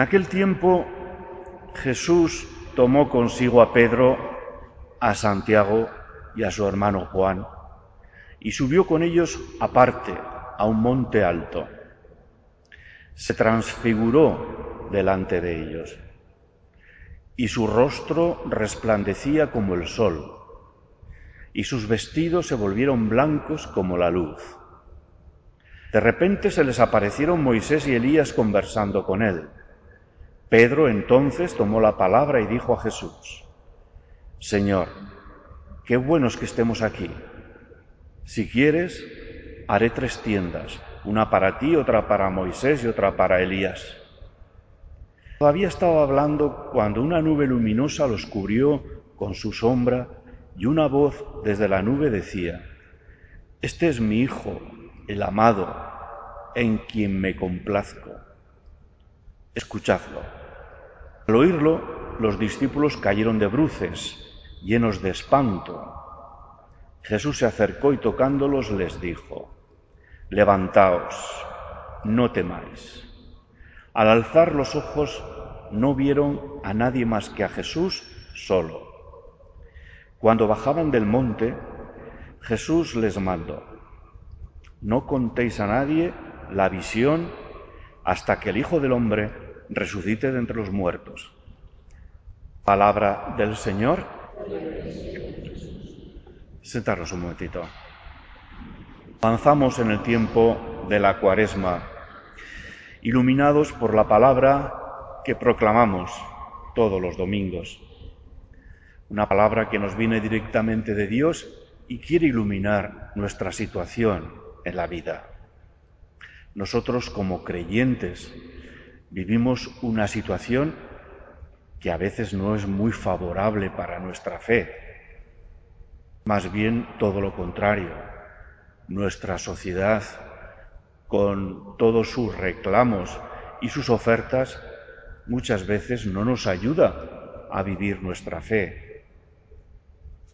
En aquel tiempo Jesús tomó consigo a Pedro, a Santiago y a su hermano Juan, y subió con ellos aparte a un monte alto. Se transfiguró delante de ellos, y su rostro resplandecía como el sol, y sus vestidos se volvieron blancos como la luz. De repente se les aparecieron Moisés y Elías conversando con él. Pedro entonces tomó la palabra y dijo a Jesús, Señor, qué bueno es que estemos aquí. Si quieres, haré tres tiendas, una para ti, otra para Moisés y otra para Elías. Todavía estaba hablando cuando una nube luminosa los cubrió con su sombra y una voz desde la nube decía, Este es mi Hijo, el amado, en quien me complazco. Escuchadlo. Al oírlo, los discípulos cayeron de bruces, llenos de espanto. Jesús se acercó y tocándolos les dijo, Levantaos, no temáis. Al alzar los ojos no vieron a nadie más que a Jesús solo. Cuando bajaban del monte, Jesús les mandó, no contéis a nadie la visión hasta que el Hijo del Hombre resucite de entre los muertos. Palabra del Señor. Sentaros un momentito. Avanzamos en el tiempo de la cuaresma, iluminados por la palabra que proclamamos todos los domingos una palabra que nos viene directamente de Dios y quiere iluminar nuestra situación en la vida. Nosotros como creyentes vivimos una situación que a veces no es muy favorable para nuestra fe. Más bien todo lo contrario. Nuestra sociedad, con todos sus reclamos y sus ofertas, muchas veces no nos ayuda a vivir nuestra fe,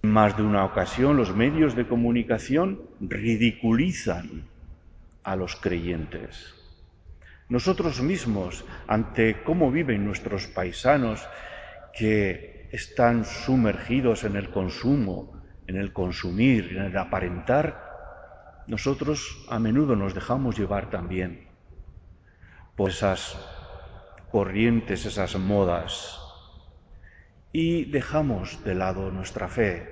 en más de una ocasión los medios de comunicación ridiculizan a los creyentes. Nosotros mismos, ante cómo viven nuestros paisanos que están sumergidos en el consumo, en el consumir, en el aparentar, nosotros a menudo nos dejamos llevar también por esas corrientes, esas modas, y dejamos de lado nuestra fe,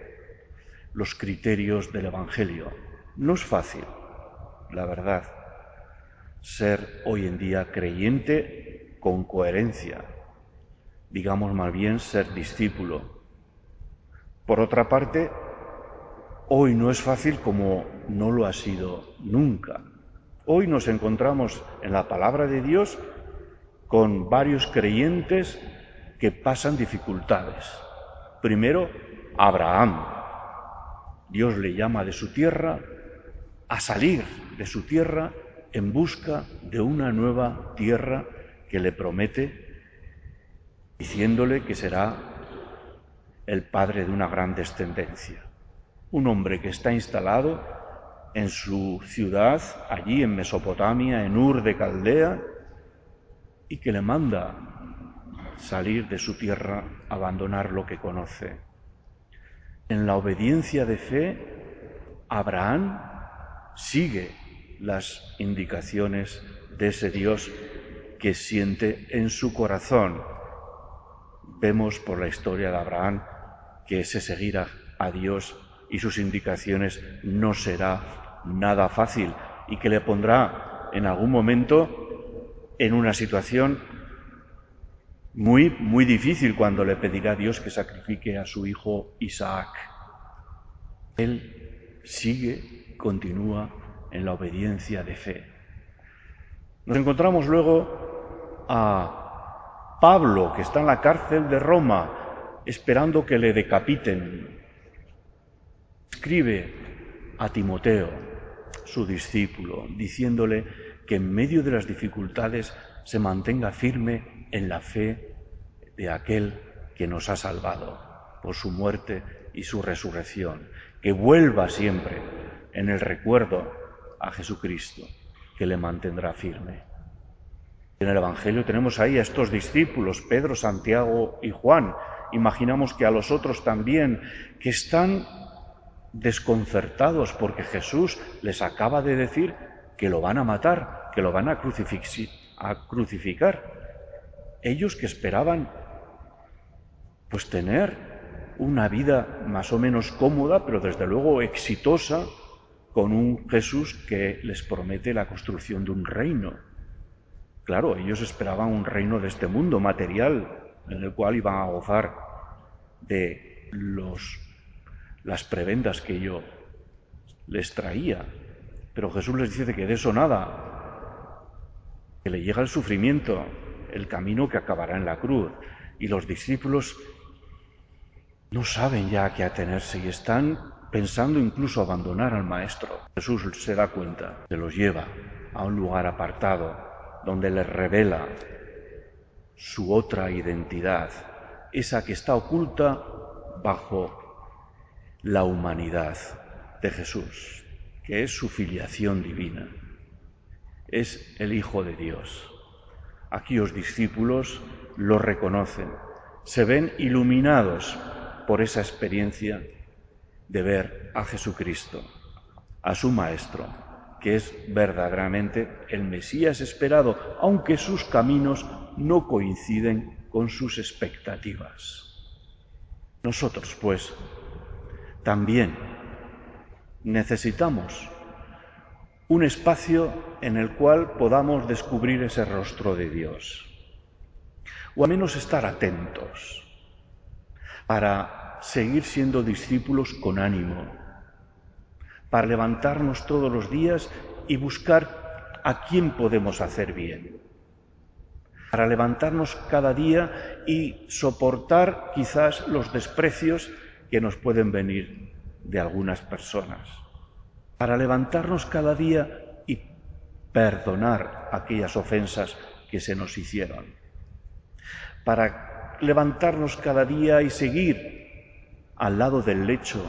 los criterios del Evangelio. No es fácil, la verdad, ser hoy en día creyente con coherencia, digamos más bien ser discípulo. Por otra parte, hoy no es fácil como no lo ha sido nunca. Hoy nos encontramos en la palabra de Dios con varios creyentes que pasan dificultades. Primero, Abraham, Dios le llama de su tierra a salir de su tierra en busca de una nueva tierra que le promete, diciéndole que será el padre de una gran descendencia. Un hombre que está instalado en su ciudad, allí en Mesopotamia, en Ur de Caldea, y que le manda salir de su tierra, abandonar lo que conoce. En la obediencia de fe, Abraham sigue las indicaciones de ese Dios que siente en su corazón. Vemos por la historia de Abraham que ese seguir a, Dios y sus indicaciones no será nada fácil y que le pondrá en algún momento en una situación muy, muy difícil cuando le pedirá a Dios que sacrifique a su hijo Isaac. Él sigue, continúa en la obediencia de fe. Nos encontramos luego a Pablo, que está en la cárcel de Roma, esperando que le decapiten. Escribe a Timoteo, su discípulo, diciéndole que en medio de las dificultades se mantenga firme en la fe de aquel que nos ha salvado por su muerte y su resurrección, que vuelva siempre en el recuerdo a Jesucristo, que le mantendrá firme. En el Evangelio tenemos ahí a estos discípulos, Pedro, Santiago y Juan. Imaginamos que a los otros también, que están desconcertados porque Jesús les acaba de decir que lo van a matar, que lo van a, crucificar. Ellos que esperaban pues tener una vida más o menos cómoda, pero desde luego exitosa, con un Jesús que les promete la construcción de un reino. Claro, ellos esperaban un reino de este mundo material, en el cual iban a gozar de los, las prebendas que yo les traía. Pero Jesús les dice que de eso nada, que le llega el sufrimiento, el camino que acabará en la cruz. Y los discípulos no saben ya a qué atenerse y están pensando incluso abandonar al Maestro. Jesús se da cuenta, se los lleva a un lugar apartado, donde les revela su otra identidad, esa que está oculta bajo la humanidad de Jesús, que es su filiación divina, es el Hijo de Dios. Aquí los discípulos lo reconocen, se ven iluminados por esa experiencia de ver a Jesucristo, a su Maestro, que es verdaderamente el Mesías esperado, aunque sus caminos no coinciden con sus expectativas. Nosotros, pues, también necesitamos un espacio en el cual podamos descubrir ese rostro de Dios, o al menos estar atentos para seguir siendo discípulos con ánimo, para levantarnos todos los días y buscar a quién podemos hacer bien, para levantarnos cada día y soportar quizás los desprecios que nos pueden venir de algunas personas, para levantarnos cada día y perdonar aquellas ofensas que se nos hicieron, para levantarnos cada día y seguir al lado del lecho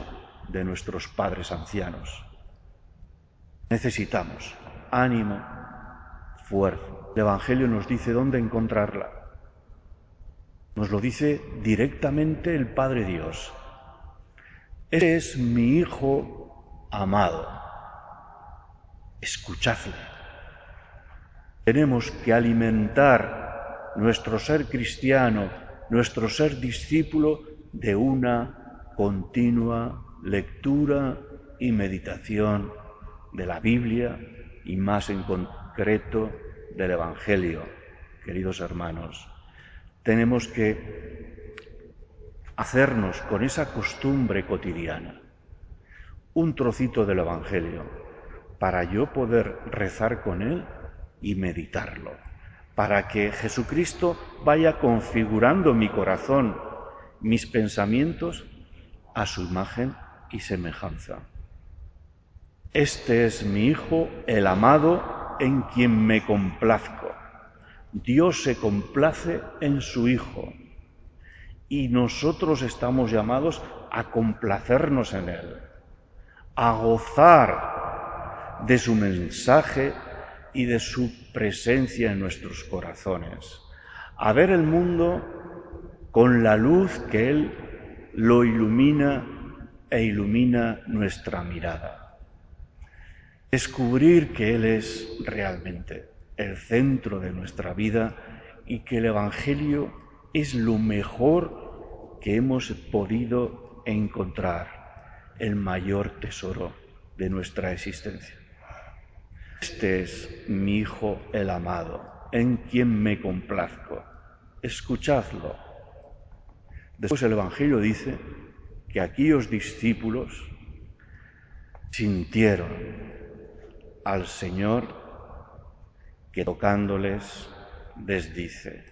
de nuestros padres ancianos. Necesitamos ánimo, fuerza. El Evangelio nos dice dónde encontrarla. Nos lo dice directamente el Padre Dios. Ese es mi Hijo amado. Escuchadle. Tenemos que alimentar nuestro ser cristiano, nuestro ser discípulo de una continua lectura y meditación de la Biblia y más en concreto del Evangelio, queridos hermanos. Tenemos que hacernos con esa costumbre cotidiana un trocito del Evangelio para yo poder rezar con él y meditarlo, para que Jesucristo vaya configurando mi corazón, mis pensamientos a su imagen y semejanza. Este es mi Hijo, el amado, en quien me complazco. Dios se complace en su Hijo y nosotros estamos llamados a complacernos en Él, a gozar de su mensaje y de su presencia en nuestros corazones, a ver el mundo con la luz que Él lo ilumina e ilumina nuestra mirada. Descubrir que Él es realmente el centro de nuestra vida y que el Evangelio es lo mejor que hemos podido encontrar, el mayor tesoro de nuestra existencia. Este es mi Hijo el amado, en quien me complazco. Escuchadlo Después el Evangelio dice que aquellos discípulos sintieron al Señor que tocándoles les dice,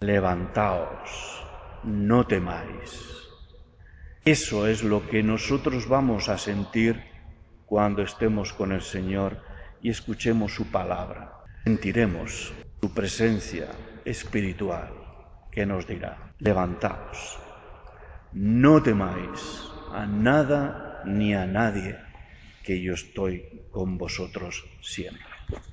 levantaos, no temáis. Eso es lo que nosotros vamos a sentir cuando estemos con el Señor y escuchemos su palabra. Sentiremos su presencia espiritual que nos dirá, levantaos, no temáis a nada ni a nadie, que yo estoy con vosotros siempre.